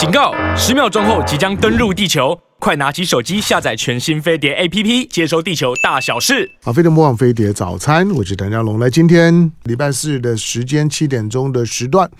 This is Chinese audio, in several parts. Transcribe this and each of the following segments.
警告！十秒钟后即将登陆地球，快拿起手机下载全新飞碟 APP，接收地球大小事。好，飞碟模仿飞碟早餐，我是谭家龙。来，今天礼拜四的时间七点钟的时段，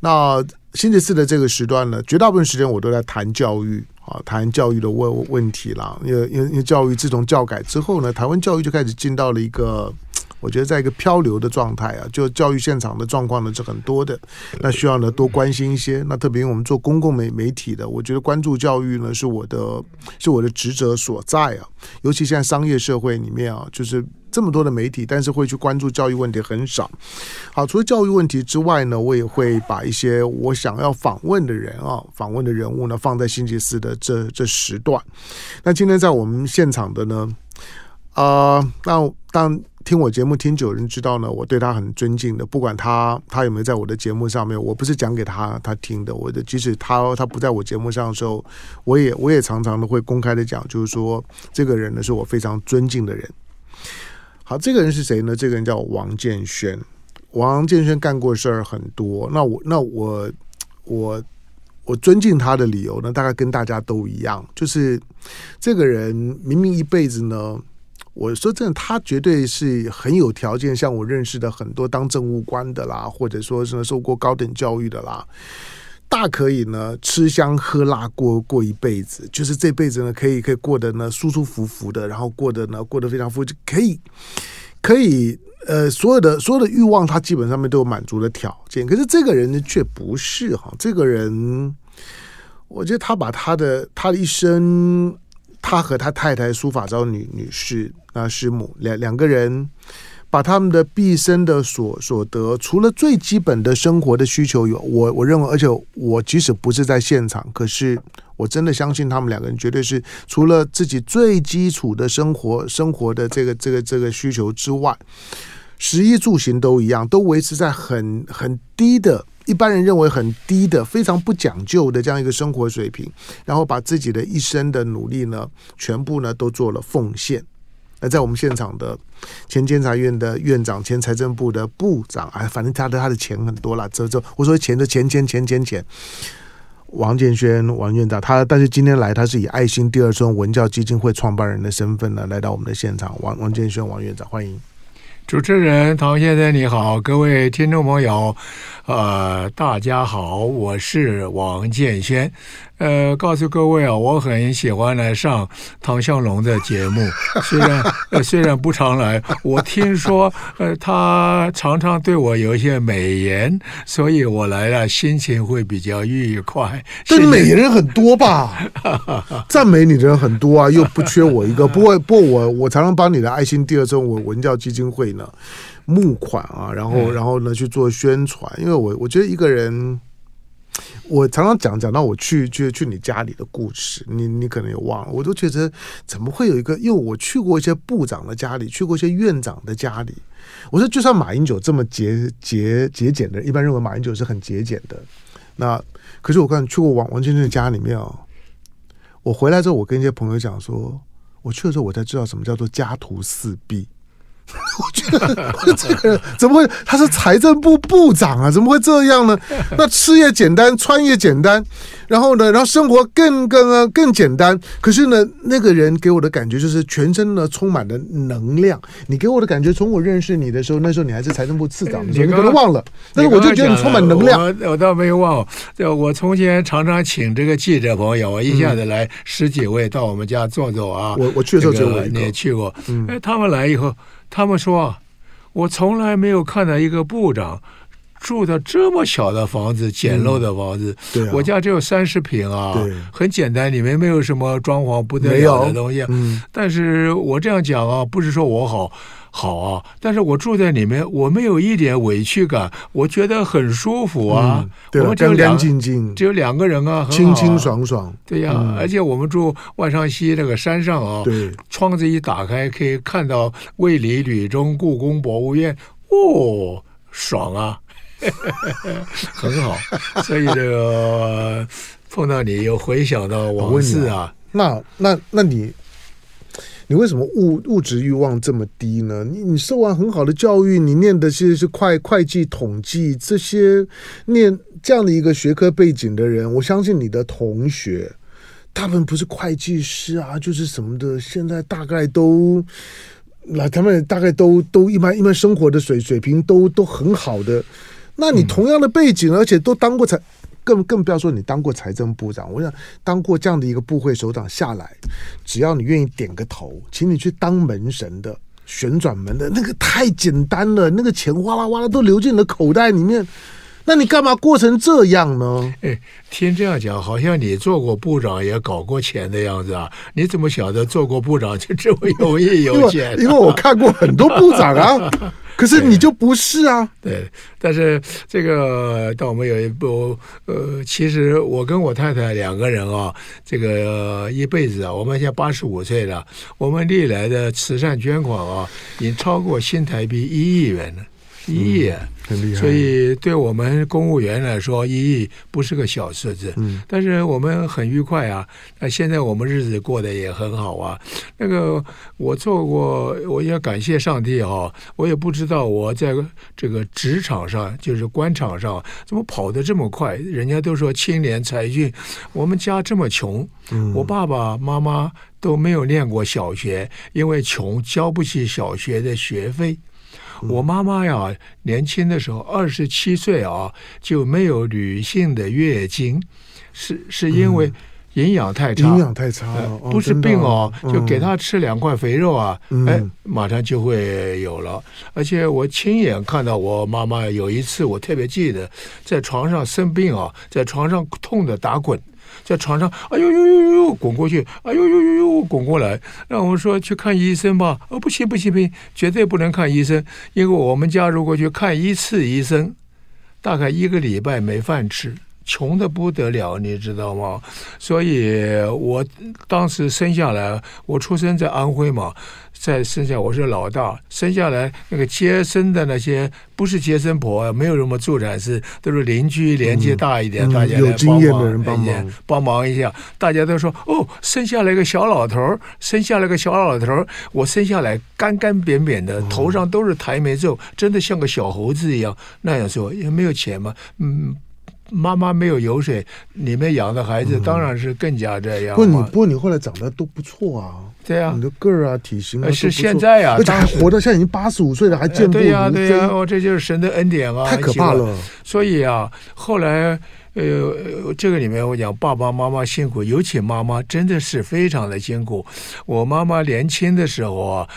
那星期四的这个时段呢，绝大部分时间我都在谈教育啊，谈教育的问问题啦。因为因为因为教育自从教改之后呢，台湾教育就开始进到了一个。我觉得在一个漂流的状态啊，就教育现场的状况呢是很多的，那需要呢多关心一些。那特别我们做公共媒媒体的，我觉得关注教育呢是我的是我的职责所在啊。尤其现在商业社会里面啊，就是这么多的媒体，但是会去关注教育问题很少。好，除了教育问题之外呢，我也会把一些我想要访问的人啊，访问的人物呢放在星期四的这这时段。那今天在我们现场的呢，啊、那当。听我节目听久人知道呢，我对他很尊敬的。不管他他有没有在我的节目上面，我不是讲给他他听的。我的即使他他不在我节目上的时候，我也我也常常的会公开的讲，就是说这个人呢是我非常尊敬的人。好，这个人是谁呢？这个人叫王建轩。王建轩干过事儿很多。那我那我我我尊敬他的理由呢，大概跟大家都一样，就是这个人明明一辈子呢。我说真的，他绝对是很有条件，像我认识的很多当政务官的啦，或者说是受过高等教育的啦，大可以呢吃香喝辣过过一辈子，就是这辈子呢可以可以过得呢舒舒服服的，然后过得呢过得非常富，就可以可以呃所有的所有的欲望，他基本上面都有满足的条件。可是这个人呢却不是哈，这个人，我觉得他把他的他的一生。他和他太太苏法昭女女士啊师母两两个人，把他们的毕生的所所得，除了最基本的生活的需求有，我我认为，而且我即使不是在现场，可是我真的相信他们两个人绝对是除了自己最基础的生活生活的这个这个这个需求之外，食衣住行都一样，都维持在很很低的。一般人认为很低的、非常不讲究的这样一个生活水平，然后把自己的一生的努力呢，全部呢都做了奉献。那在我们现场的前监察院的院长、前财政部的部长，哎，反正他的他的钱很多了，这这我说钱的钱钱钱钱钱。王建轩王院长，他但是今天来，他是以爱心第二村文教基金会创办人的身份呢，来到我们的现场。王王建轩王院长，欢迎。主持人唐先生你好，各位听众朋友，呃，大家好，我是王建轩。呃，告诉各位啊，我很喜欢来上唐向龙的节目，虽然呃虽然不常来，我听说呃他常常对我有一些美言，所以我来了心情会比较愉快。但美人很多吧？赞美你的人很多啊，又不缺我一个。不过不过我我常常帮你的爱心第二春文文教基金会呢募款啊，然后然后呢去做宣传，因为我我觉得一个人。我常常讲讲到我去去去你家里的故事，你你可能也忘了，我都觉得怎么会有一个？因为我去过一些部长的家里，去过一些院长的家里。我说，就算马英九这么节节节俭的，一般认为马英九是很节俭的。那可是我刚去过王王建煊的家里面哦，我回来之后，我跟一些朋友讲说，我去的时候我才知道什么叫做家徒四壁。我觉得 这个人怎么会？他是财政部部长啊，怎么会这样呢？那吃也简单，穿也简单，然后呢，然后生活更更更简单。可是呢，那个人给我的感觉就是全身呢充满了能量。你给我的感觉，从我认识你的时候，那时候你还是财政部次长的时候，你可能忘了。但是我就觉得你充满能量。我我倒没有忘。我从前常常请这个记者朋友，我一下子来十几位到我们家坐坐啊。我我去的时候只有我一个，你也去过。哎，他们来以后。他们说：“我从来没有看到一个部长住的这么小的房子，简陋的房子。嗯啊、我家只有三十平啊，很简单，里面没有什么装潢不得了的东西。嗯、但是我这样讲啊，不是说我好。”好啊，但是我住在里面，我没有一点委屈感，我觉得很舒服啊。嗯、对，我们干干净净，只有两个人啊，清清爽爽。对呀、啊，嗯、而且我们住万商西那个山上啊，对，窗子一打开可以看到卫理、旅中、故宫博物院，哦，爽啊，很好。所以这个碰到你又回想到往事啊，那那那你。你为什么物物质欲望这么低呢？你你受完很好的教育，你念的其实是会会计统计这些，念这样的一个学科背景的人，我相信你的同学，他们不是会计师啊，就是什么的，现在大概都，那他们大概都都一般一般生活的水水平都都很好的。那你同样的背景，而且都当过财，更更不要说你当过财政部长。我想当过这样的一个部会首长下来，只要你愿意点个头，请你去当门神的旋转门的那个太简单了，那个钱哗啦哗啦都流进你的口袋里面。那你干嘛过成这样呢？哎，听这样讲，好像你做过部长也搞过钱的样子啊？你怎么晓得做过部长就这么容易有钱？因为我看过很多部长啊。可是你就不是啊？对，但是这个，当我们有一部，呃，其实我跟我太太两个人啊，这个、一辈子啊，我们现在八十五岁了，我们历来的慈善捐款啊，已经超过新台币一亿元了。一亿，很厉害。所以对我们公务员来说，一亿不是个小数字。嗯，但是我们很愉快啊。那现在我们日子过得也很好啊。那个我做过，我也感谢上帝哈。我也不知道我在这个职场上，就是官场上，怎么跑得这么快？人家都说青年才俊，我们家这么穷，我爸爸妈妈都没有念过小学，因为穷，交不起小学的学费。我妈妈呀，年轻的时候二十七岁啊，就没有女性的月经，是是因为营养太差，营养太差了，不是病哦，就给她吃两块肥肉啊，哎，马上就会有了。而且我亲眼看到我妈妈有一次，我特别记得，在床上生病啊，在床上痛的打滚。在床上，哎呦呦呦呦，滚过去，哎呦呦呦呦，滚过来，让我说去看医生吧。哦，不行不行不行，绝对不能看医生，因为我们家如果去看一次医生，大概一个礼拜没饭吃，穷的不得了，你知道吗？所以我当时生下来，我出生在安徽嘛。在生下我是老大，生下来那个接生的那些不是接生婆，没有什么助产士，都是邻居年纪大一点，嗯、大家来帮忙，有经验的人帮忙帮忙一下。大家都说哦，生下来个小老头，生下来个小老头，我生下来干干扁扁的，头上都是抬眉皱，真的像个小猴子一样。那样说也没有钱嘛，嗯。妈妈没有油水，你们养的孩子当然是更加这样。不，你不过你后来长得都不错啊，对啊，你的个儿啊、体型啊，是现在啊，而且还活到现在已经八十五岁了，还健步如飞。对呀，对呀，哦，这就是神的恩典啊，太可怕了。所以啊，后来。呃，这个里面我讲爸爸妈妈辛苦，尤其妈妈真的是非常的辛苦。我妈妈年轻的时候啊，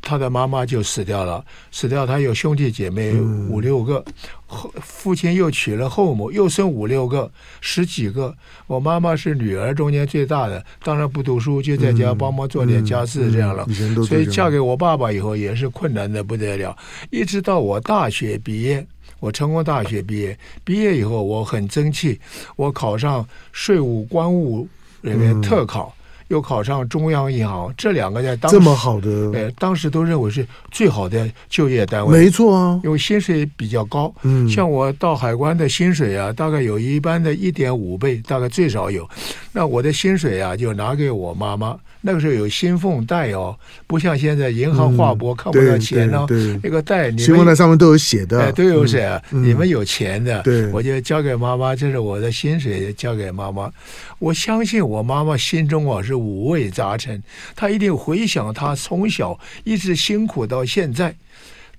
她的妈妈就死掉了，死掉她有兄弟姐妹五六个，后父亲又娶了后母，又生五六个，十几个。我妈妈是女儿中间最大的，当然不读书，就在家帮忙做点家事这样了。所以嫁给我爸爸以后也是困难的不得了，一直到我大学毕业。我成功大学毕业，毕业以后我很争气，我考上税务关务人员特考，嗯、又考上中央银行，这两个在当时这么好的，哎，当时都认为是最好的就业单位，没错啊，因为薪水比较高。嗯，像我到海关的薪水啊，大概有一般的一点五倍，大概最少有。那我的薪水啊，就拿给我妈妈。那个时候有信封袋哦，不像现在银行划拨看不到钱哦。那个袋，信封袋上面都有写的，哎，都有写。你们有钱的，我就交给妈妈，这是我的薪水，交给妈妈。我相信我妈妈心中啊是五味杂陈，她一定回想她从小一直辛苦到现在。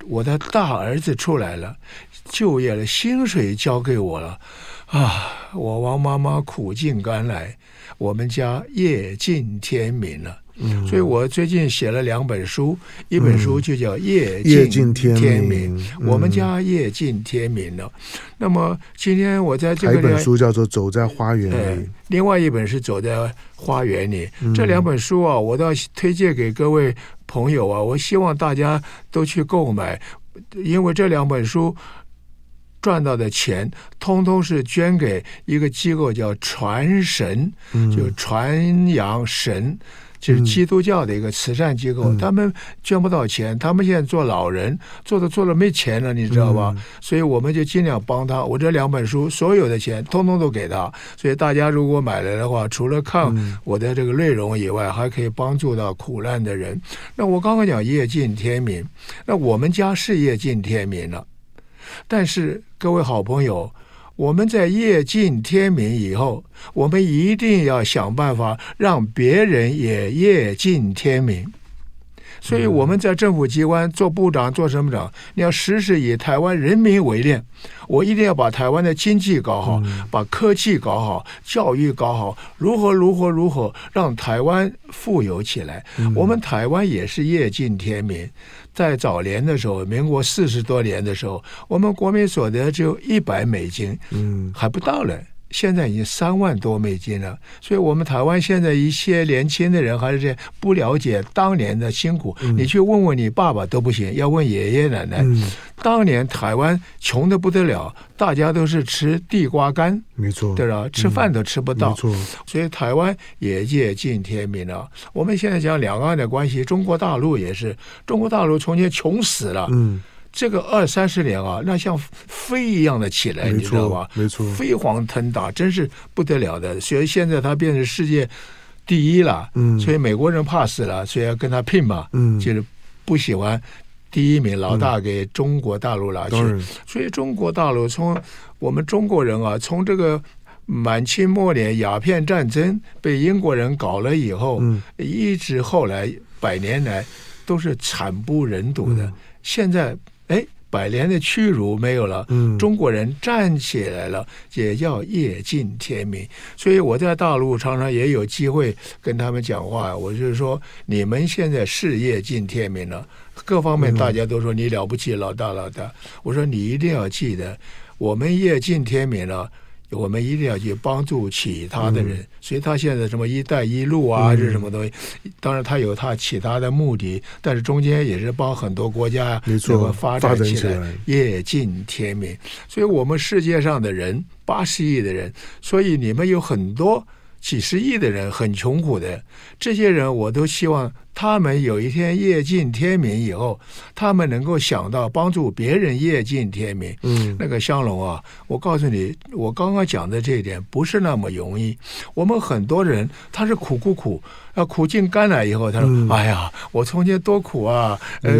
我的大儿子出来了，就业了，薪水交给我了，啊，我王妈妈苦尽甘来。我们家夜尽天明了，嗯，所以我最近写了两本书，一本书就叫《夜尽天明》，我们家夜尽天明了。那么今天我在这个，还一本书叫做《走在花园里》，另外一本是《走在花园里》。这两本书啊，我都要推荐给各位朋友啊，我希望大家都去购买，因为这两本书。赚到的钱，通通是捐给一个机构，叫传神，就传扬神，就是基督教的一个慈善机构。他们捐不到钱，他们现在做老人，做着做着没钱了，你知道吧？所以我们就尽量帮他。我这两本书，所有的钱通通都给他。所以大家如果买来的话，除了看我的这个内容以外，还可以帮助到苦难的人。那我刚刚讲夜尽天明，那我们家是夜尽天明了。但是各位好朋友，我们在夜尽天明以后，我们一定要想办法让别人也夜尽天明。所以我们在政府机关做部长、做什么长，你要时时以台湾人民为念。我一定要把台湾的经济搞好，把科技搞好，教育搞好，如何如何如何让台湾富有起来。我们台湾也是夜尽天明。在早年的时候，民国四十多年的时候，我们国民所得只有一百美金，嗯，还不到嘞。现在已经三万多美金了，所以我们台湾现在一些年轻的人还是不了解当年的辛苦。嗯、你去问问你爸爸都不行，要问爷爷奶奶。嗯、当年台湾穷的不得了，大家都是吃地瓜干，没错，对吧？吃饭都吃不到，嗯、没错。所以台湾也业尽天明了。我们现在讲两岸的关系，中国大陆也是，中国大陆从前穷死了。嗯。这个二三十年啊，那像飞一样的起来，你知道吧？没错，飞黄腾达，真是不得了的。所以现在他变成世界第一了，嗯，所以美国人怕死了，所以要跟他拼嘛，嗯，就是不喜欢第一名老大给中国大陆拿去。嗯、所以中国大陆从我们中国人啊，从这个满清末年鸦片战争被英国人搞了以后，嗯，一直后来百年来都是惨不忍睹的。嗯、现在。哎，百年的屈辱没有了，嗯，中国人站起来了，也叫夜尽天明。所以我在大陆常常也有机会跟他们讲话，我就是说，你们现在是夜尽天明了，各方面大家都说你了不起，老大老大。我说你一定要记得，我们夜尽天明了。我们一定要去帮助其他的人，嗯、所以他现在什么“一带一路”啊，是、嗯、什么东西？当然他有他其他的目的，但是中间也是帮很多国家这个发展起来，夜尽天明。所以我们世界上的人八十亿的人，所以你们有很多几十亿的人很穷苦的，这些人我都希望。他们有一天夜尽天明以后，他们能够想到帮助别人夜尽天明。嗯，那个香龙啊，我告诉你，我刚刚讲的这一点不是那么容易。我们很多人他是苦苦苦，啊苦尽甘来以后，他说：“嗯、哎呀，我从前多苦啊，呃，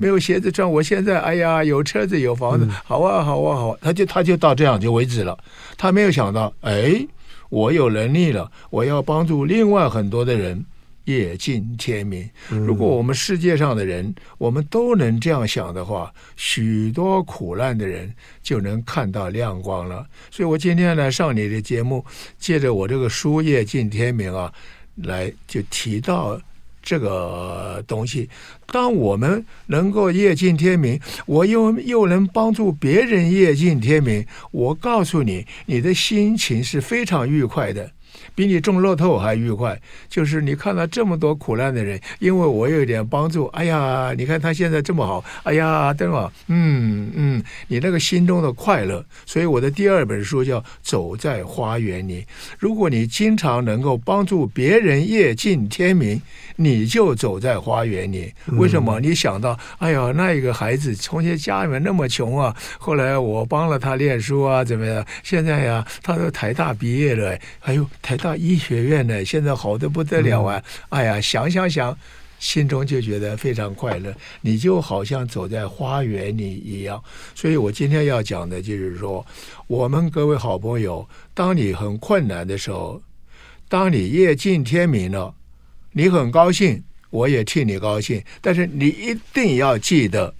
没有鞋子穿，我现在哎呀有车子有房子，好啊好啊好啊。”他就他就到这样就为止了。他没有想到，哎，我有能力了，我要帮助另外很多的人。夜尽天明。如果我们世界上的人，我们都能这样想的话，许多苦难的人就能看到亮光了。所以我今天来上你的节目，借着我这个书《夜尽天明》啊，来就提到这个东西。当我们能够业尽天明，我又又能帮助别人业尽天明，我告诉你，你的心情是非常愉快的。比你中乐透还愉快，就是你看到这么多苦难的人，因为我有一点帮助，哎呀，你看他现在这么好，哎呀，对吧？嗯嗯，你那个心中的快乐，所以我的第二本书叫《走在花园里》。如果你经常能够帮助别人夜尽天明，你就走在花园里。为什么？你想到，哎呀，那一个孩子从前家里面那么穷啊，后来我帮了他念书啊，怎么样？现在呀，他都台大毕业了，哎呦，台。大医学院呢，现在好的不得了啊！哎呀，想想想，心中就觉得非常快乐。你就好像走在花园里一样。所以我今天要讲的就是说，我们各位好朋友，当你很困难的时候，当你夜尽天明了，你很高兴，我也替你高兴。但是你一定要记得。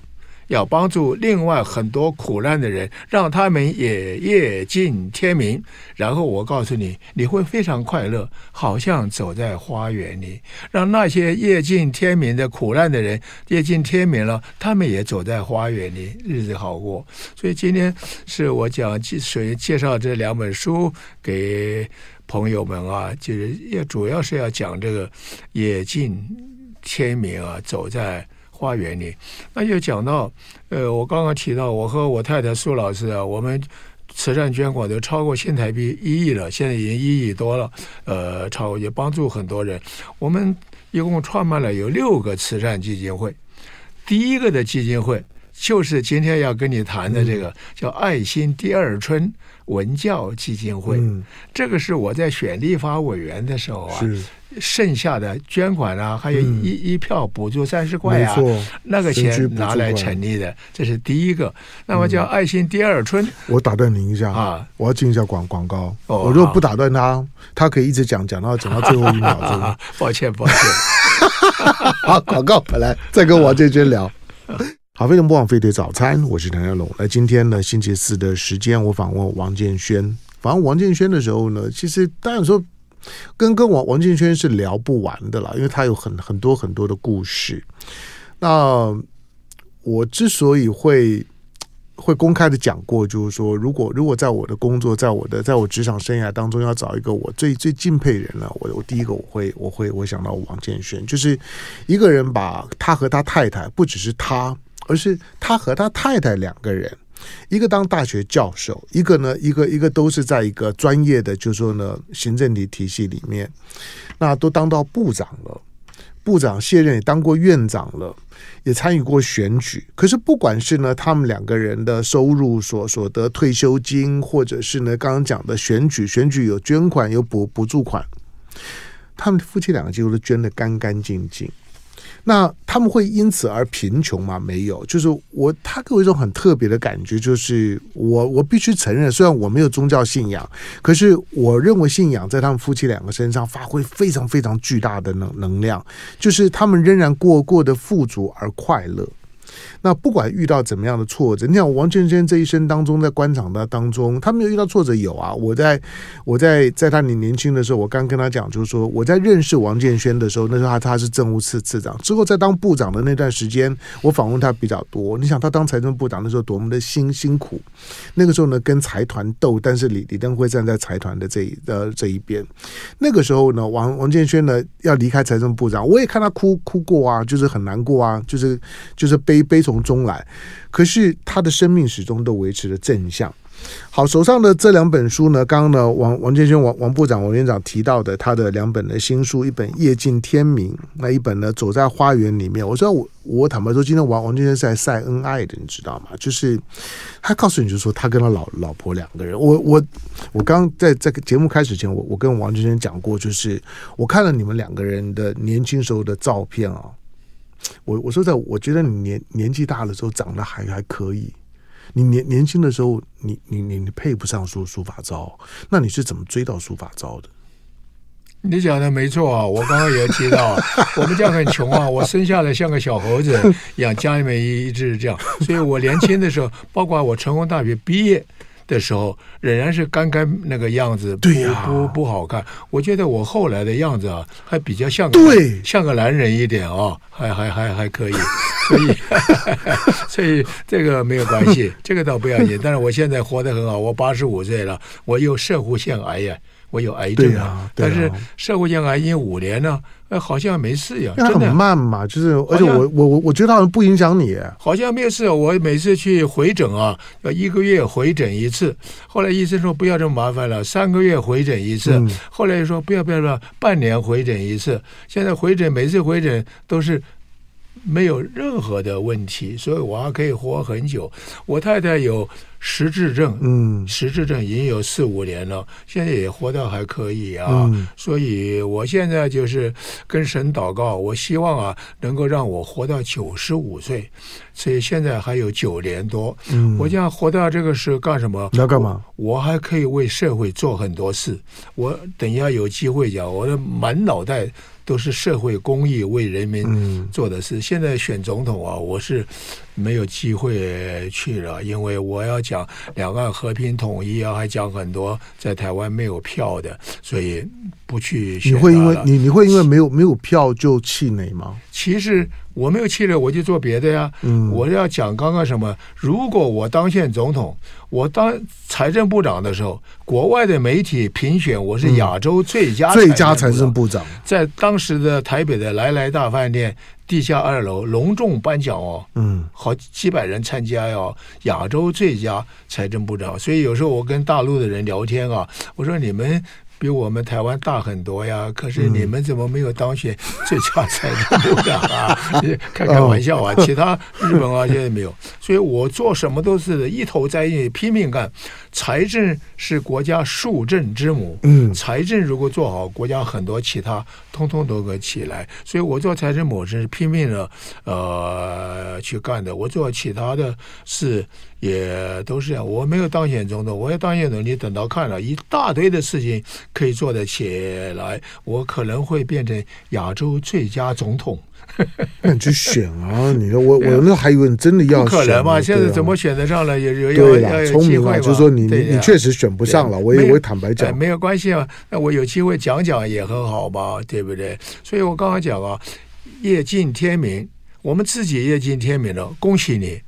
要帮助另外很多苦难的人，让他们也夜尽天明。然后我告诉你，你会非常快乐，好像走在花园里。让那些夜尽天明的苦难的人夜尽天明了，他们也走在花园里，日子好过。所以今天是我讲介介绍这两本书给朋友们啊，就是也主要是要讲这个野径天明啊，走在。花园里，那就讲到，呃，我刚刚提到，我和我太太苏老师啊，我们慈善捐款都超过新台币一亿了，现在已经一亿多了，呃，超过也帮助很多人。我们一共创办了有六个慈善基金会，第一个的基金会就是今天要跟你谈的这个、嗯、叫爱心第二春文教基金会，嗯、这个是我在选立法委员的时候啊，剩下的捐款啊，还有一、嗯、一票补助三十块啊，那个钱拿来成立的，这是第一个。那么叫爱心第二春。我打断您一下啊，我要进一下广广告。哦、我如果不打断他，他可以一直讲讲到讲到最后一秒钟。抱歉，抱歉。好，广告回来再跟王建军聊。好，非常不枉飞碟早餐，我是谭家龙。那今天呢，星期四的时间，我访问王建轩。访问王建轩的时候呢，其实当然说跟跟王王建轩是聊不完的啦，因为他有很很多很多的故事。那我之所以会会公开的讲过，就是说，如果如果在我的工作，在我的在我职场生涯当中，要找一个我最最敬佩人呢，我我第一个我会我会我想到王建轩，就是一个人把他和他太太，不只是他。而是他和他太太两个人，一个当大学教授，一个呢，一个一个都是在一个专业的，就是说呢，行政体体系里面，那都当到部长了，部长卸任也当过院长了，也参与过选举。可是不管是呢，他们两个人的收入所所得退休金，或者是呢，刚刚讲的选举，选举有捐款有补补助款，他们夫妻两个几乎都捐得干干净净。那他们会因此而贫穷吗？没有，就是我他给我一种很特别的感觉，就是我我必须承认，虽然我没有宗教信仰，可是我认为信仰在他们夫妻两个身上发挥非常非常巨大的能能量，就是他们仍然过过得富足而快乐。那不管遇到怎么样的挫折，你想王建轩这一生当中，在官场的当中，他没有遇到挫折有啊。我在我在在他年年轻的时候，我刚跟他讲，就是说我在认识王建轩的时候，那时候他他是政务次次长，之后在当部长的那段时间，我访问他比较多。你想他当财政部长的时候多么的辛辛苦，那个时候呢跟财团斗，但是李李登辉站在财团的这一呃这一边。那个时候呢，王王建轩呢要离开财政部长，我也看他哭哭过啊，就是很难过啊，就是就是悲 悲从。中来，可是他的生命始终都维持着正向。好，手上的这两本书呢，刚刚呢，王王建煊王王部长王院长提到的他的两本的新书，一本《夜尽天明》，那一本呢，《走在花园里面》。我说我我坦白说，今天王王建煊是来晒恩爱的，你知道吗？就是他告诉你，就说他跟他老老婆两个人。我我我刚在在节目开始前，我我跟王建煊讲过，就是我看了你们两个人的年轻时候的照片啊。我我说在，我觉得你年年纪大的时候长得还还可以，你年年轻的时候，你你你你配不上书书法招，那你是怎么追到书法招的？你讲的没错啊，我刚刚也提到，我们家很穷啊，我生下来像个小猴子一样，家里面一直是这样，所以我年轻的时候，包括我成功大学毕业。的时候仍然是刚刚那个样子，不不不好看。我觉得我后来的样子啊，还比较像个对像个男人一点啊，还还还还可以。所以 所以这个没有关系，这个倒不要紧。但是我现在活得很好，我八十五岁了，我有摄护腺癌呀。我有癌症啊，啊但是社会性癌已经五年了，呃，好像没事呀，真的。很慢嘛，就是而且我我我我觉得好像不影响你，好像没有事。我每次去回诊啊，要一个月回诊一次，后来医生说不要这么麻烦了，三个月回诊一次，嗯、后来又说不要不要了，半年回诊一次。现在回诊每次回诊都是没有任何的问题，所以我还可以活很久。我太太有。实质症，嗯，失智症已经有四五年了，现在也活得还可以啊，嗯、所以我现在就是跟神祷告，我希望啊能够让我活到九十五岁，所以现在还有九年多，嗯，我这样活到这个时候干什么？你要干嘛我？我还可以为社会做很多事，我等一下有机会讲，我的满脑袋。都是社会公益为人民做的事。现在选总统啊，我是没有机会去了，因为我要讲两岸和平统一啊，还讲很多在台湾没有票的，所以不去选。你会因为你你会因为没有没有票就气馁吗？其实。我没有气馁，我就做别的呀。嗯，我要讲刚刚什么？如果我当选总统，我当财政部长的时候，国外的媒体评选我是亚洲最佳最佳财政部长，在当时的台北的来来大饭店地下二楼隆重颁奖哦。嗯，好几百人参加哟，亚洲最佳财政部长。所以有时候我跟大陆的人聊天啊，我说你们比我们台湾大很多呀，可是你们怎么没有当选最佳财政部长啊？开开玩笑啊！其他日本啊现在没有，所以我做什么都是一头栽进去，拼命干。财政是国家树政之母，嗯，财政如果做好，国家很多其他通通都可以起来。所以我做财政模式拼命的呃去干的，我做其他的事也都是这样。我没有当选总统，我要当选总统，你等到看了一大堆的事情可以做得起来，我可能会变成亚洲最佳总统。那你去选啊！你说我我那还以为你真的要选，不可能嘛？现在怎么选得上了？也有有要有机会就是说你你你确实选不上了，我也我坦白讲，没有关系啊。那我有机会讲讲也很好吧，对不对？所以我刚刚讲啊，夜尽天明，我们自己夜尽天明了，恭喜你。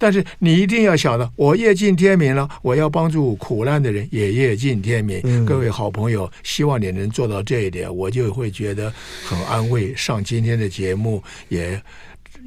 但是你一定要想到，我夜尽天明了，我要帮助苦难的人也夜尽天明。嗯、各位好朋友，希望你能做到这一点，我就会觉得很安慰。上今天的节目也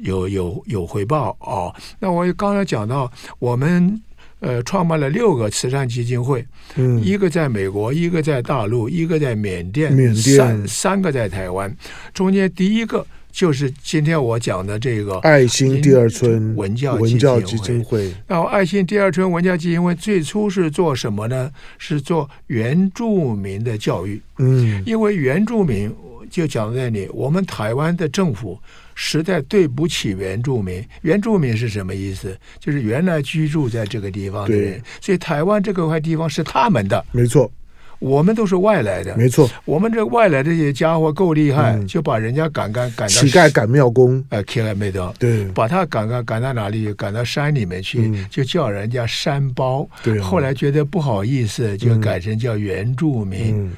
有有有回报啊、哦。那我刚才讲到，我们呃创办了六个慈善基金会，嗯，一个在美国，一个在大陆，一个在缅甸，缅甸三三个在台湾，中间第一个。就是今天我讲的这个爱心第二春文教文教基金会。然后爱心第二春文教基金会最初是做什么呢？是做原住民的教育。嗯，因为原住民就讲在这里，我们台湾的政府实在对不起原住民。原住民是什么意思？就是原来居住在这个地方的人。所以台湾这个块地方是他们的。没错。我们都是外来的，没错。我们这外来的这些家伙够厉害，嗯、就把人家赶赶赶到乞丐赶庙公，呃，乞丐没得，对，把他赶赶赶到哪里？赶到山里面去，嗯、就叫人家山包。对、哦，后来觉得不好意思，就改成叫原住民，嗯、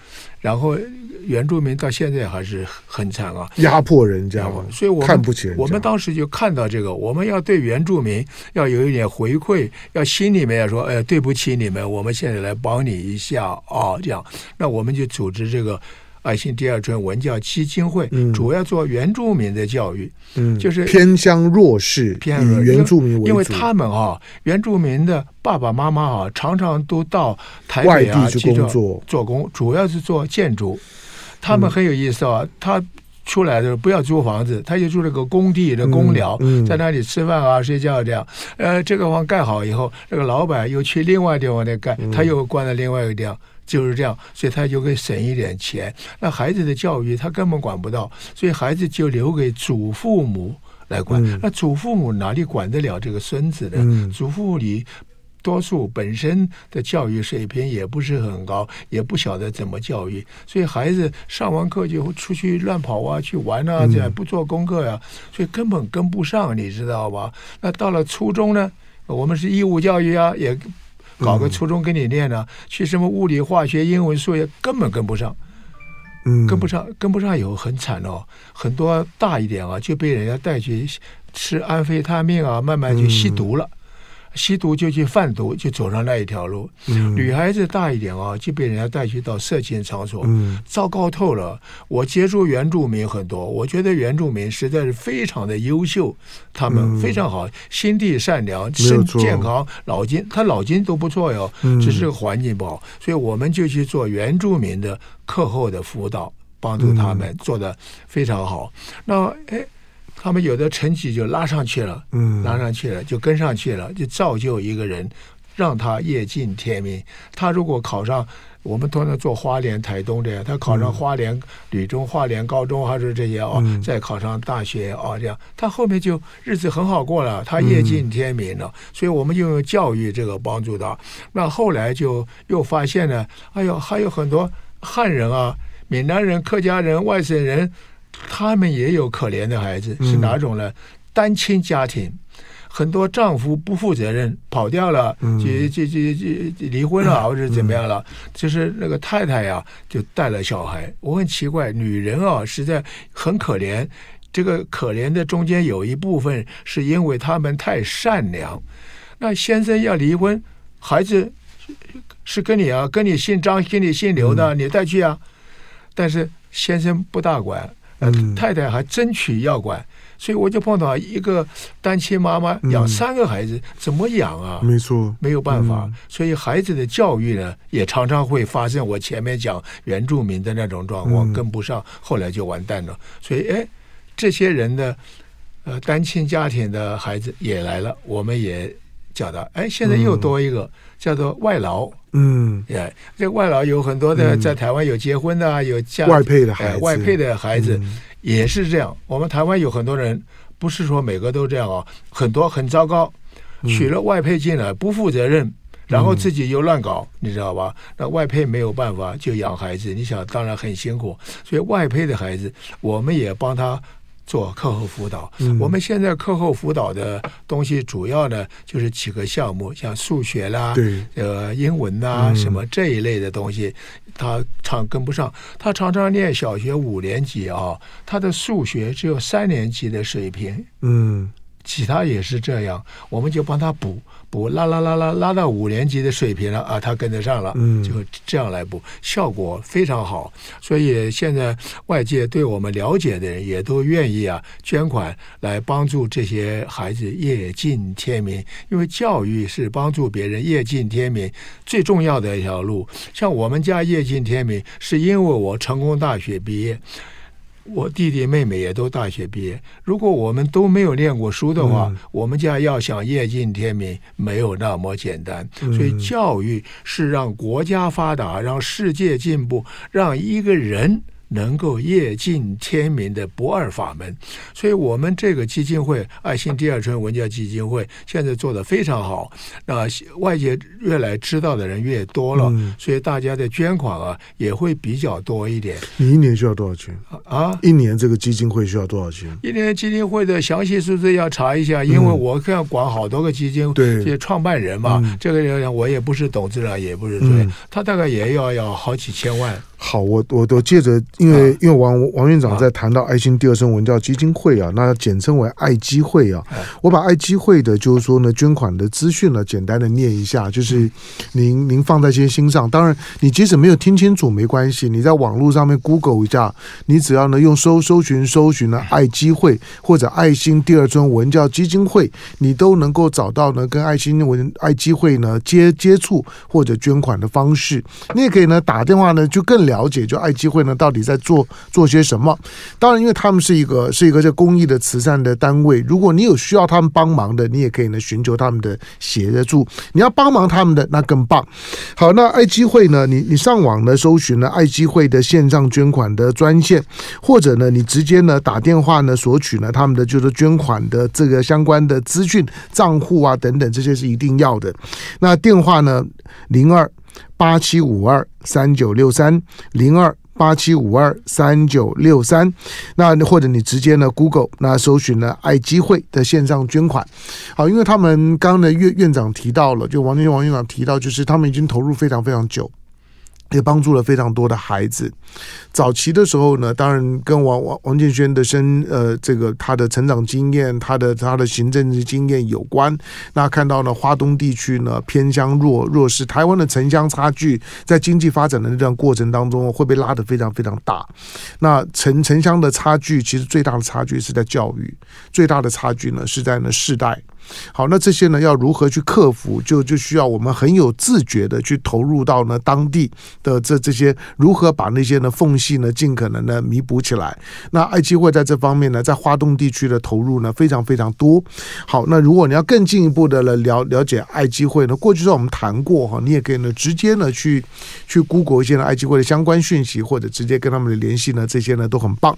然后。原住民到现在还是很惨啊，压迫人家嘛，所以我们看不起人。我们当时就看到这个，我们要对原住民要有一点回馈，要心里面要说，哎，对不起你们，我们现在来帮你一下啊，这样，那我们就组织这个。爱心第二春文教基金会主要做原住民的教育，嗯，就是偏向弱势，偏以原住民为主，因为他们啊，原住民的爸爸妈妈啊，常常都到台北啊去工作。做工，主要是做建筑。他们很有意思啊，他出来的时候不要租房子，他就住那个工地的工寮，在那里吃饭啊、睡觉这样。呃，这个房盖好以后，那个老板又去另外地方再盖，他又关在另外一个地方。就是这样，所以他就可以省一点钱。那孩子的教育他根本管不到，所以孩子就留给祖父母来管。嗯、那祖父母哪里管得了这个孙子呢？嗯、祖父母里多数本身的教育水平也不是很高，也不晓得怎么教育，所以孩子上完课就出去乱跑啊，去玩啊，这样不做功课呀、啊，所以根本跟不上，你知道吧？那到了初中呢，我们是义务教育啊，也。搞个初中跟你练呢，嗯、去什么物理、化学、英文、数学根本跟不上，嗯，跟不上，跟不上以后很惨哦。很多大一点啊，就被人家带去吃安非他命啊，慢慢就吸毒了。嗯吸毒就去贩毒，就走上那一条路。嗯、女孩子大一点啊，就被人家带去到色情场所，嗯、糟糕透了。我接触原住民很多，我觉得原住民实在是非常的优秀，他们非常好，嗯、心地善良，身体健康，脑筋他脑筋都不错哟，只是环境不好，所以我们就去做原住民的课后的辅导，帮助他们做的非常好。那哎。他们有的成绩就拉上去了，嗯，拉上去了就跟上去了，就造就一个人，让他夜尽天明。他如果考上，我们通常做花莲、台东这样，他考上花莲吕中、花莲高中还是这些哦，再考上大学哦，这样他后面就日子很好过了，他夜尽天明了。所以我们就用教育这个帮助他。那后来就又发现呢，哎呦，还有很多汉人啊、闽南人、客家人、外省人。他们也有可怜的孩子，是哪种呢？嗯、单亲家庭，很多丈夫不负责任，跑掉了，就就就就离婚了，或者怎么样了？嗯、就是那个太太呀，就带了小孩。我很奇怪，女人啊，实在很可怜。这个可怜的中间有一部分是因为他们太善良。那先生要离婚，孩子是跟你啊，跟你姓张，跟你姓刘的，你带去啊。但是先生不大管。嗯，太太还争取要管，所以我就碰到一个单亲妈妈养三个孩子，嗯、怎么养啊？没错，没有办法。嗯、所以孩子的教育呢，也常常会发生我前面讲原住民的那种状况，跟不上，后来就完蛋了。所以，哎，这些人的呃单亲家庭的孩子也来了，我们也讲到，哎，现在又多一个、嗯、叫做外劳。嗯，哎，这外劳有很多的，在台湾有结婚的、啊，有嫁外配的孩外配的孩子。嗯也是这样，我们台湾有很多人，不是说每个都这样啊，很多很糟糕，娶了外配进来不负责任，然后自己又乱搞，你知道吧？那外配没有办法就养孩子，你想当然很辛苦，所以外配的孩子我们也帮他。做课后辅导，嗯、我们现在课后辅导的东西主要呢就是几个项目，像数学啦，对。呃，英文呐、什么这一类的东西，他常跟不上。他常常念小学五年级啊，他的数学只有三年级的水平，嗯，其他也是这样，我们就帮他补。补拉拉拉拉拉到五年级的水平了啊，他跟得上了，嗯，就这样来补，效果非常好。所以现在外界对我们了解的人也都愿意啊捐款来帮助这些孩子夜尽天明，因为教育是帮助别人夜尽天明最重要的一条路。像我们家夜尽天明，是因为我成功大学毕业。我弟弟妹妹也都大学毕业。如果我们都没有念过书的话，嗯、我们家要想夜尽天明，没有那么简单。嗯、所以，教育是让国家发达，让世界进步，让一个人。能够夜尽天明的不二法门，所以我们这个基金会“爱心第二春文教基金会”现在做的非常好。那外界越来知道的人越多了，嗯、所以大家的捐款啊也会比较多一点。你一年需要多少钱啊？一年这个基金会需要多少钱？一年基金会的详细数字要查一下，因为我要管好多个基金，这些创办人嘛，嗯、这个人我也不是董事长，也不是对，嗯、他大概也要要好几千万。好，我我我借着，因为、啊、因为王王院长在谈到爱心第二春文教基金会啊，那简称为爱基会啊，我把爱基会的，就是说呢，捐款的资讯呢，简单的念一下，就是您您放在些心上。当然，你即使没有听清楚没关系，你在网络上面 Google 一下，你只要呢用搜搜寻搜寻呢爱基会或者爱心第二尊文教基金会，你都能够找到呢跟爱心文爱基会呢接接触或者捐款的方式。你也可以呢打电话呢就更。了了解就爱基会呢，到底在做做些什么？当然，因为他们是一个是一个这公益的慈善的单位。如果你有需要他们帮忙的，你也可以呢寻求他们的协助。你要帮忙他们的，那更棒。好，那爱基会呢，你你上网呢搜寻呢爱基会的线上捐款的专线，或者呢你直接呢打电话呢索取呢他们的就是捐款的这个相关的资讯账户啊等等，这些是一定要的。那电话呢零二。八七五二三九六三零二八七五二三九六三，那或者你直接呢，Google 那搜寻呢爱机会的线上捐款，好，因为他们刚刚的院院长提到了，就王建王院长提到，就是他们已经投入非常非常久。也帮助了非常多的孩子。早期的时候呢，当然跟王王王建轩的生呃这个他的成长经验，他的他的行政经验有关。那看到呢，花东地区呢偏乡弱弱势，台湾的城乡差距在经济发展的那段过程当中会被拉得非常非常大。那城城乡的差距，其实最大的差距是在教育，最大的差距呢是在呢世代。好，那这些呢要如何去克服？就就需要我们很有自觉的去投入到呢当地的这这些如何把那些呢缝隙呢尽可能的弥补起来。那爱基会在这方面呢，在花东地区的投入呢非常非常多。好，那如果你要更进一步的了了了解爱基会呢，过去是我们谈过哈，你也可以呢直接呢去去 Google 一些呢爱基会的相关讯息，或者直接跟他们的联系呢，这些呢都很棒。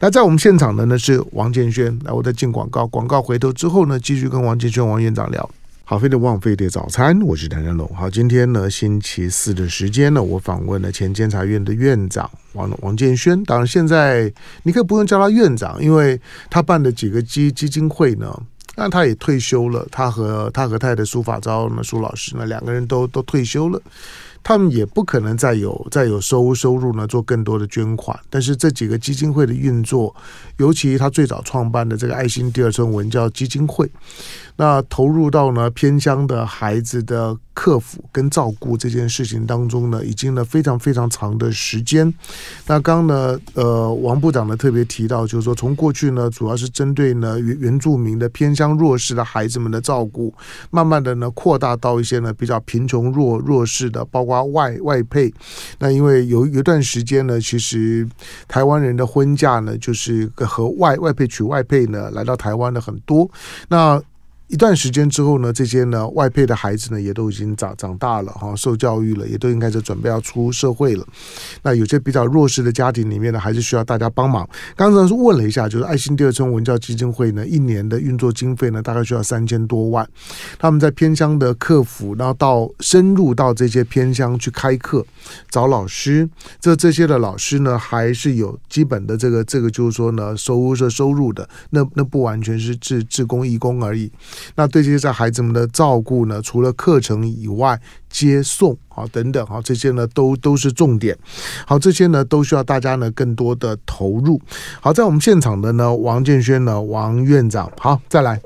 那在我们现场的呢是王建轩，来我在进广告，广告回头之后呢继续跟我。王建轩王院长聊，好，非得忘飞碟早餐，我是谭振龙。好，今天呢，星期四的时间呢，我访问了前监察院的院长王王建轩。当然，现在你可以不用叫他院长，因为他办的几个基基金会呢，那他也退休了。他和他和太太苏法昭呢，苏老师呢，两个人都都退休了。他们也不可能再有再有收收入呢，做更多的捐款。但是这几个基金会的运作，尤其他最早创办的这个爱心第二春文教基金会。那投入到呢偏乡的孩子的克服跟照顾这件事情当中呢，已经呢非常非常长的时间。那刚呢，呃，王部长呢特别提到，就是说从过去呢，主要是针对呢原原住民的偏乡弱势的孩子们的照顾，慢慢的呢扩大到一些呢比较贫穷弱弱势的，包括外外配。那因为有有一段时间呢，其实台湾人的婚嫁呢，就是和外外配娶外配呢来到台湾的很多。那一段时间之后呢，这些呢外配的孩子呢也都已经长长大了哈，受教育了，也都应该是准备要出社会了。那有些比较弱势的家庭里面呢，还是需要大家帮忙。刚才是问了一下，就是爱心第二村文教基金会呢，一年的运作经费呢，大概需要三千多万。他们在偏乡的客服，然后到深入到这些偏乡去开课，找老师。这这些的老师呢，还是有基本的这个这个，就是说呢，收入是收入的，那那不完全是志志工义工而已。那对这些孩子们的照顾呢，除了课程以外，接送啊等等啊，这些呢都都是重点。好，这些呢都需要大家呢更多的投入。好，在我们现场的呢，王建轩呢，王院长，好，再来。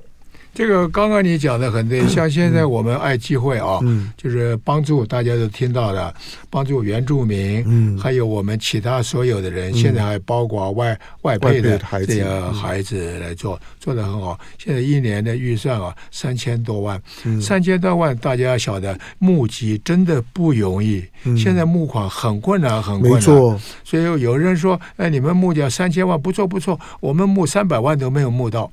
这个刚刚你讲的很对，像现在我们爱机会啊，嗯、就是帮助大家都听到的，帮助原住民，嗯、还有我们其他所有的人，嗯、现在还包括外外配的这个孩子来做，做的很好。现在一年的预算啊，三千多万，嗯、三千多万，大家要晓得募集真的不容易，嗯、现在募款很困难，很困难。所以有人说，哎，你们募掉三千万，不错不错，我们募三百万都没有募到，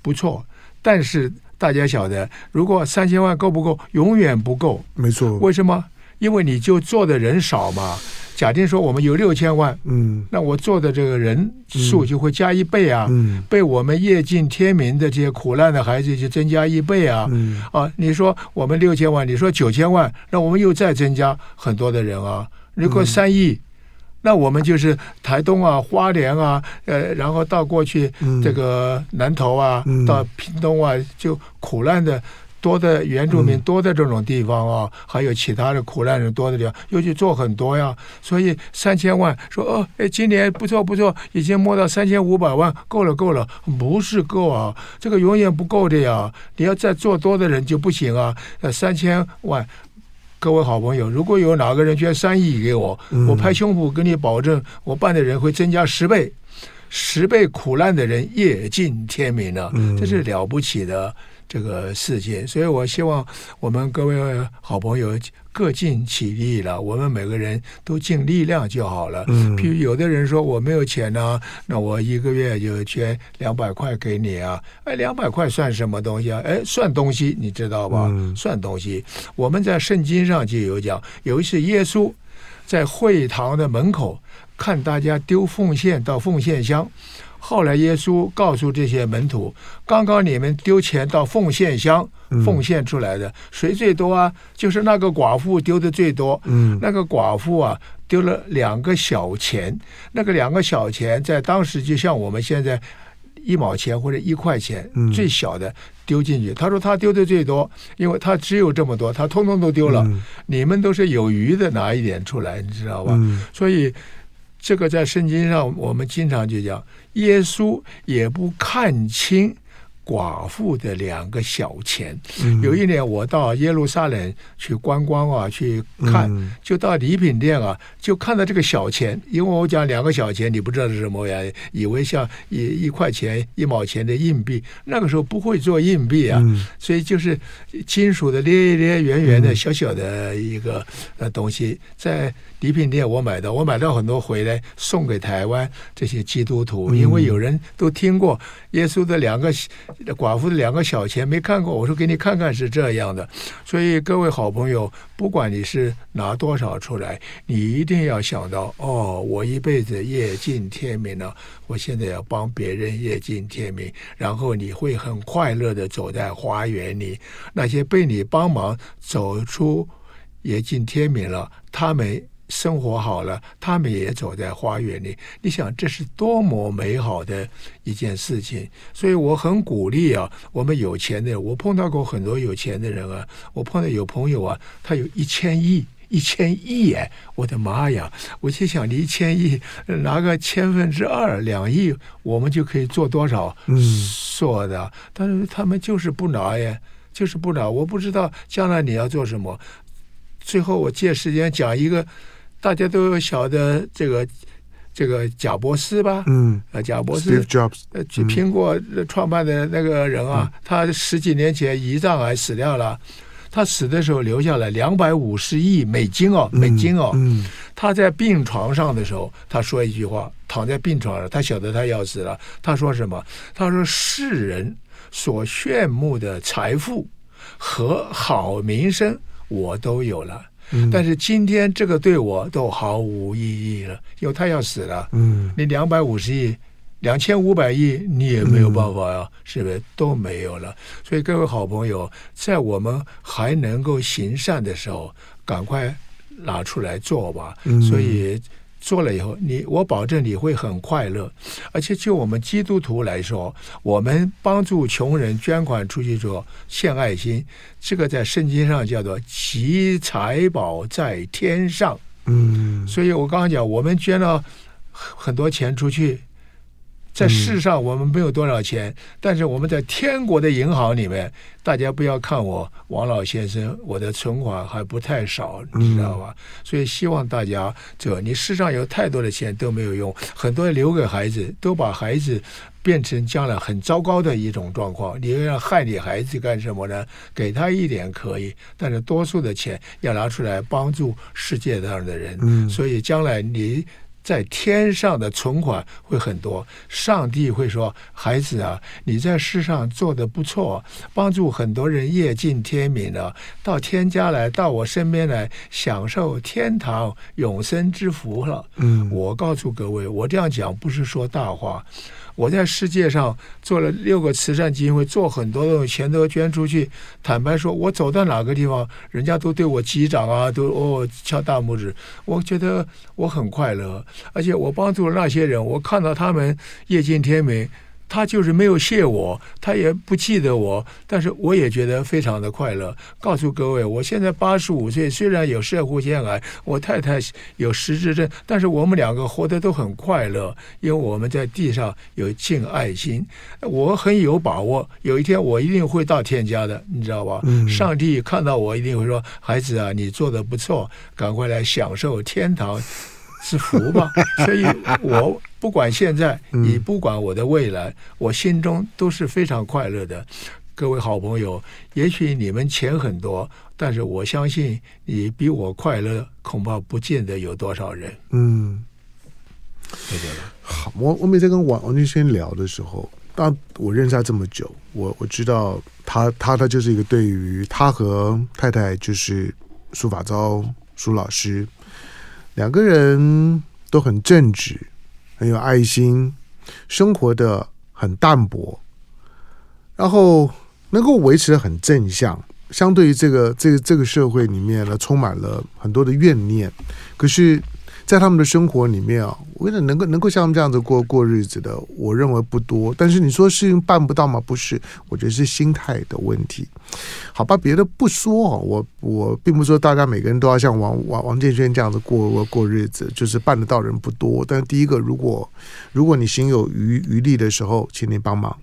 不错。但是大家晓得，如果三千万够不够？永远不够。没错。为什么？因为你就做的人少嘛。假定说我们有六千万，嗯，那我做的这个人数就会加一倍啊。嗯。被我们夜尽天明的这些苦难的孩子就增加一倍啊。嗯。啊，你说我们六千万，你说九千万，那我们又再增加很多的人啊。如果三亿。那我们就是台东啊、花莲啊，呃，然后到过去这个南投啊，嗯、到屏东啊，就苦难的多的原住民多的这种地方啊，嗯、还有其他的苦难人多的地方，又去做很多呀。所以三千万说哦，哎，今年不错不错，已经摸到三千五百万，够了够了，不是够啊，这个永远不够的呀。你要再做多的人就不行啊，呃，三千万。各位好朋友，如果有哪个人捐三亿给我，嗯、我拍胸脯跟你保证，我办的人会增加十倍，十倍苦难的人夜尽天明了，嗯、这是了不起的。这个事情，所以我希望我们各位好朋友各尽其力了。我们每个人都尽力量就好了。嗯，譬如有的人说我没有钱呢、啊，那我一个月就捐两百块给你啊。哎，两百块算什么东西啊？哎，算东西，你知道吧？嗯、算东西。我们在圣经上就有讲，有一次耶稣在会堂的门口看大家丢奉献到奉献箱。后来耶稣告诉这些门徒：“刚刚你们丢钱到奉献箱奉献出来的，谁最多啊？就是那个寡妇丢的最多。嗯，那个寡妇啊，丢了两个小钱。那个两个小钱在当时就像我们现在一毛钱或者一块钱，最小的丢进去。他说他丢的最多，因为他只有这么多，他通通都丢了。你们都是有余的拿一点出来，你知道吧？所以。”这个在圣经上，我们经常就讲，耶稣也不看清。寡妇的两个小钱，嗯、有一年我到耶路撒冷去观光啊，去看，嗯、就到礼品店啊，就看到这个小钱，因为我讲两个小钱，你不知道是什么呀，以为像一一块钱、一毛钱的硬币，那个时候不会做硬币啊，嗯、所以就是金属的咧咧圆圆的小小的一个呃东西，在礼品店我买到，我买到很多回来送给台湾这些基督徒，因为有人都听过耶稣的两个。寡妇的两个小钱没看过，我说给你看看是这样的。所以各位好朋友，不管你是拿多少出来，你一定要想到哦，我一辈子夜尽天明了，我现在要帮别人夜尽天明，然后你会很快乐的走在花园里。那些被你帮忙走出夜尽天明了，他们。生活好了，他们也走在花园里。你想，这是多么美好的一件事情！所以我很鼓励啊，我们有钱的人，我碰到过很多有钱的人啊。我碰到有朋友啊，他有一千亿，一千亿哎，我的妈呀！我就想，你一千亿拿个千分之二两亿，我们就可以做多少？嗯，说的，但是他们就是不拿呀，就是不拿。我不知道将来你要做什么。最后，我借时间讲一个大家都晓得这个。这个贾伯斯吧，嗯，啊，贾伯斯，呃，苹果创办的那个人啊，嗯、他十几年前胰脏癌死掉了，他死的时候留下了两百五十亿美金哦，美金哦，嗯，嗯，他在病床上的时候，他说一句话，躺在病床上，他晓得他要死了，他说什么？他说世人所炫目的财富和好名声，我都有了。但是今天这个对我都毫无意义了，因为他要死了。嗯，你两百五十亿、两千五百亿，你也没有办法呀，嗯、是不是都没有了？所以各位好朋友，在我们还能够行善的时候，赶快拿出来做吧。嗯、所以。做了以后，你我保证你会很快乐，而且就我们基督徒来说，我们帮助穷人捐款出去做献爱心，这个在圣经上叫做集财宝在天上。嗯，所以我刚刚讲，我们捐了很多钱出去。在世上我们没有多少钱，但是我们在天国的银行里面，大家不要看我王老先生，我的存款还不太少，你知道吧？所以希望大家，这你世上有太多的钱都没有用，很多留给孩子，都把孩子变成将来很糟糕的一种状况。你要害你孩子干什么呢？给他一点可以，但是多数的钱要拿出来帮助世界上的人。所以将来你。在天上的存款会很多，上帝会说：“孩子啊，你在世上做的不错，帮助很多人夜尽天明了，到天家来，到我身边来，享受天堂永生之福了。”嗯，我告诉各位，我这样讲不是说大话。我在世界上做了六个慈善基金会，做很多东西钱都捐出去。坦白说，我走到哪个地方，人家都对我击掌啊，都哦敲大拇指。我觉得我很快乐，而且我帮助了那些人，我看到他们夜尽天明。他就是没有谢我，他也不记得我，但是我也觉得非常的快乐。告诉各位，我现在八十五岁，虽然有社会腺癌，我太太有失智症，但是我们两个活得都很快乐，因为我们在地上有尽爱心。我很有把握，有一天我一定会到天家的，你知道吧？嗯。上帝看到我一定会说：“孩子啊，你做的不错，赶快来享受天堂之福吧。”所以，我。不管现在，你不管我的未来，嗯、我心中都是非常快乐的。各位好朋友，也许你们钱很多，但是我相信你比我快乐，恐怕不见得有多少人。嗯，对对。好，我我每次跟王王俊轩聊的时候，当我认识他这么久，我我知道他他他就是一个对于他和太太就是苏法昭苏老师两个人都很正直。很有爱心，生活的很淡薄，然后能够维持的很正向。相对于这个这个这个社会里面呢，充满了很多的怨念，可是。在他们的生活里面啊，我觉得能够能够像他们这样子过过日子的，我认为不多。但是你说事情办不到吗？不是，我觉得是心态的问题。好吧，别的不说啊，我我并不说大家每个人都要像王王王建轩这样子过过日子，就是办得到人不多。但是第一个，如果如果你行有余余力的时候，请你帮忙。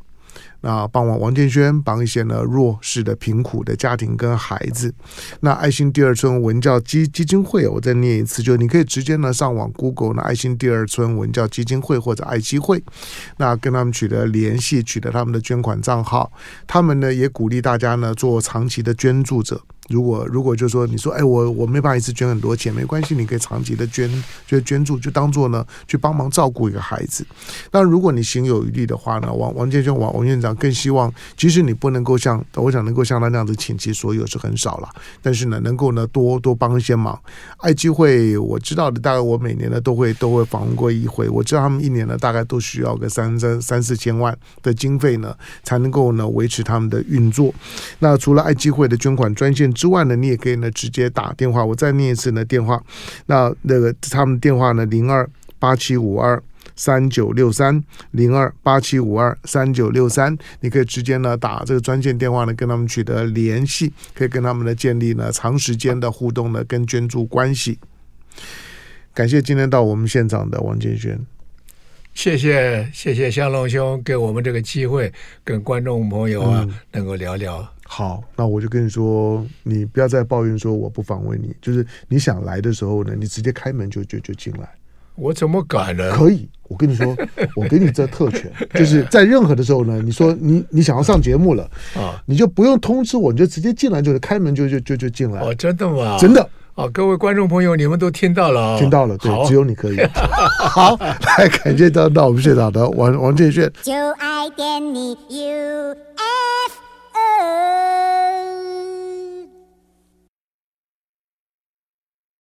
那帮王王建轩帮一些呢弱势的贫苦的家庭跟孩子。那爱心第二村文教基基金会，我再念一次，就你可以直接呢上网 Google 呢爱心第二村文教基金会或者爱基会，那跟他们取得联系，取得他们的捐款账号。他们呢也鼓励大家呢做长期的捐助者。如果如果就是说你说哎我我没办法一次捐很多钱，没关系，你可以长期的捐就捐助，就当做呢去帮忙照顾一个孩子。那如果你行有余力的话呢，王王建煊王王院长更希望，即使你不能够像我想能够像他那样子倾其所有是很少了，但是呢能够呢多多帮一些忙。爱基会我知道的，大概我每年呢都会都会访问过一回，我知道他们一年呢大概都需要个三三三四千万的经费呢，才能够呢维持他们的运作。那除了爱基会的捐款专线。之外呢，你也可以呢直接打电话。我再念一次呢电话，那那个他们电话呢零二八七五二三九六三零二八七五二三九六三，你可以直接呢打这个专线电话呢跟他们取得联系，可以跟他们呢建立呢长时间的互动呢跟捐助关系。感谢今天到我们现场的王建轩。谢谢谢谢向龙兄给我们这个机会，跟观众朋友啊、嗯、能够聊聊。好，那我就跟你说，你不要再抱怨说我不访问你，就是你想来的时候呢，你直接开门就就就进来。我怎么敢呢？可以，我跟你说，我给你这特权，就是在任何的时候呢，你说你你想要上节目了啊，你就不用通知我，你就直接进来，就是开门就就就就进来。哦，真的吗？真的。哦，各位观众朋友，你们都听到了！听到了，对，只有你可以。好，来感谢到到我们现场的王王建轩。就爱点你 UFO oh.